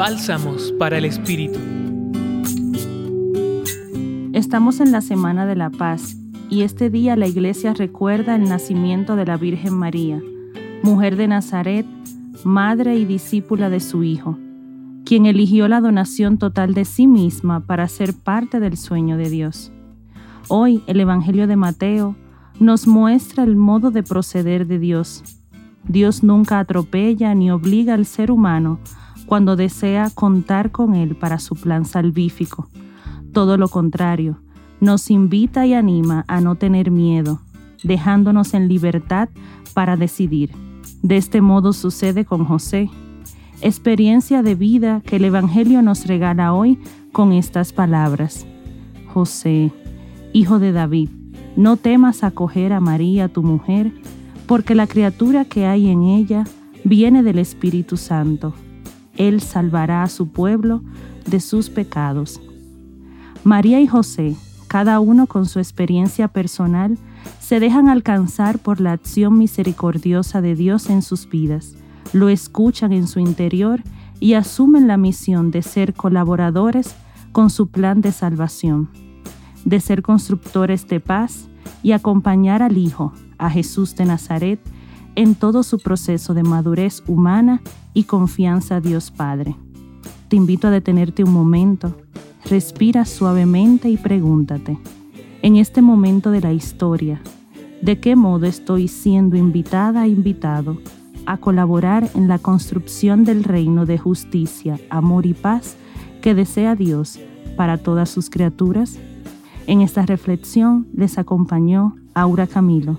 Bálsamos para el Espíritu. Estamos en la Semana de la Paz y este día la iglesia recuerda el nacimiento de la Virgen María, mujer de Nazaret, madre y discípula de su Hijo, quien eligió la donación total de sí misma para ser parte del sueño de Dios. Hoy el Evangelio de Mateo nos muestra el modo de proceder de Dios. Dios nunca atropella ni obliga al ser humano cuando desea contar con él para su plan salvífico. Todo lo contrario, nos invita y anima a no tener miedo, dejándonos en libertad para decidir. De este modo sucede con José, experiencia de vida que el Evangelio nos regala hoy con estas palabras. José, hijo de David, no temas acoger a María, tu mujer, porque la criatura que hay en ella viene del Espíritu Santo. Él salvará a su pueblo de sus pecados. María y José, cada uno con su experiencia personal, se dejan alcanzar por la acción misericordiosa de Dios en sus vidas, lo escuchan en su interior y asumen la misión de ser colaboradores con su plan de salvación de ser constructores de paz y acompañar al Hijo, a Jesús de Nazaret, en todo su proceso de madurez humana y confianza a Dios Padre. Te invito a detenerte un momento, respira suavemente y pregúntate, en este momento de la historia, ¿de qué modo estoy siendo invitada e invitado a colaborar en la construcción del reino de justicia, amor y paz que desea Dios para todas sus criaturas? En esta reflexión les acompañó Aura Camilo,